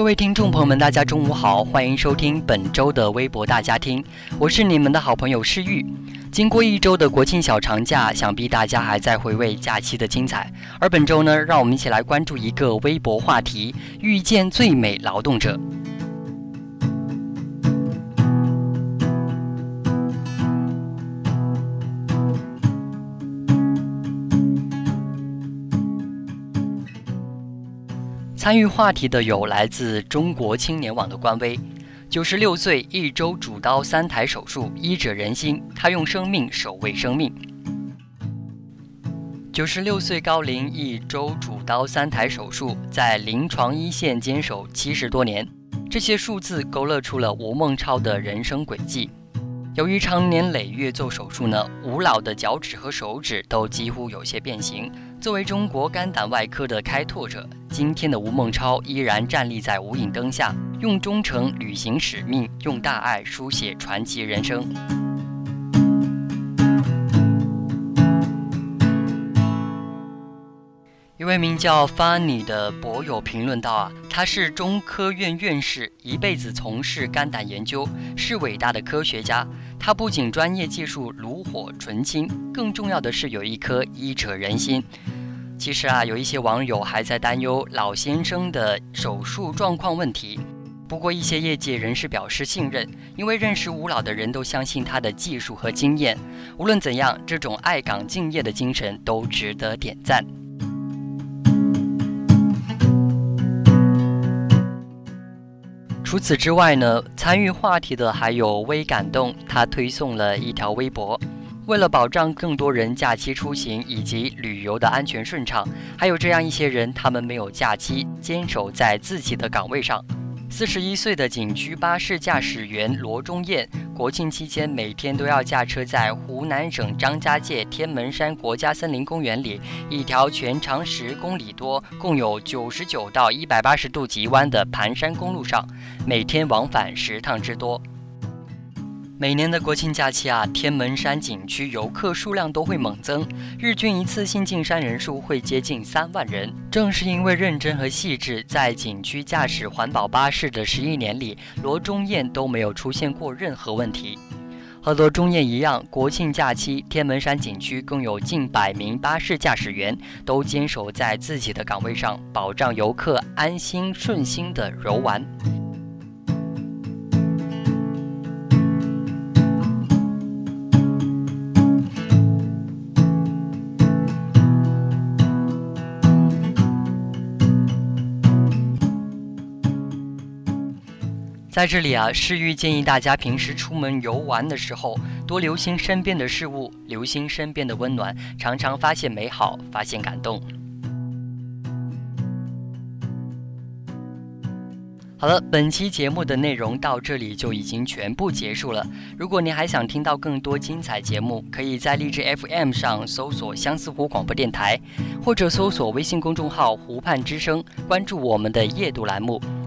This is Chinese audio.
各位听众朋友们，大家中午好，欢迎收听本周的微博大家听，我是你们的好朋友诗玉。经过一周的国庆小长假，想必大家还在回味假期的精彩。而本周呢，让我们一起来关注一个微博话题：遇见最美劳动者。参与话题的有来自中国青年网的官微，九十六岁一周主刀三台手术，医者仁心，他用生命守卫生命。九十六岁高龄一周主刀三台手术，在临床一线坚守七十多年，这些数字勾勒出了吴孟超的人生轨迹。由于常年累月做手术呢，吴老的脚趾和手指都几乎有些变形。作为中国肝胆外科的开拓者，今天的吴孟超依然站立在无影灯下，用忠诚履行使命，用大爱书写传奇人生。一位名叫 Funny 的博友评论道：“啊，他是中科院院士，一辈子从事肝胆研究，是伟大的科学家。他不仅专业技术炉火纯青，更重要的是有一颗医者仁心。其实啊，有一些网友还在担忧老先生的手术状况问题。不过一些业界人士表示信任，因为认识吴老的人都相信他的技术和经验。无论怎样，这种爱岗敬业的精神都值得点赞。”除此之外呢，参与话题的还有微感动，他推送了一条微博，为了保障更多人假期出行以及旅游的安全顺畅，还有这样一些人，他们没有假期，坚守在自己的岗位上。四十一岁的景区巴士驾驶员罗忠燕，国庆期间每天都要驾车在湖南省张家界天门山国家森林公园里一条全长十公里多、共有九十九到一百八十度急弯的盘山公路上，每天往返十趟之多。每年的国庆假期啊，天门山景区游客数量都会猛增，日均一次性进山人数会接近三万人。正是因为认真和细致，在景区驾驶环保巴士的十一年里，罗忠燕都没有出现过任何问题。和罗忠燕一样，国庆假期天门山景区共有近百名巴士驾驶员都坚守在自己的岗位上，保障游客安心顺心的游玩。在这里啊，诗玉建议大家平时出门游玩的时候，多留心身边的事物，留心身边的温暖，常常发现美好，发现感动。好了，本期节目的内容到这里就已经全部结束了。如果您还想听到更多精彩节目，可以在荔枝 FM 上搜索相思湖广播电台，或者搜索微信公众号“湖畔之声”，关注我们的夜读栏目。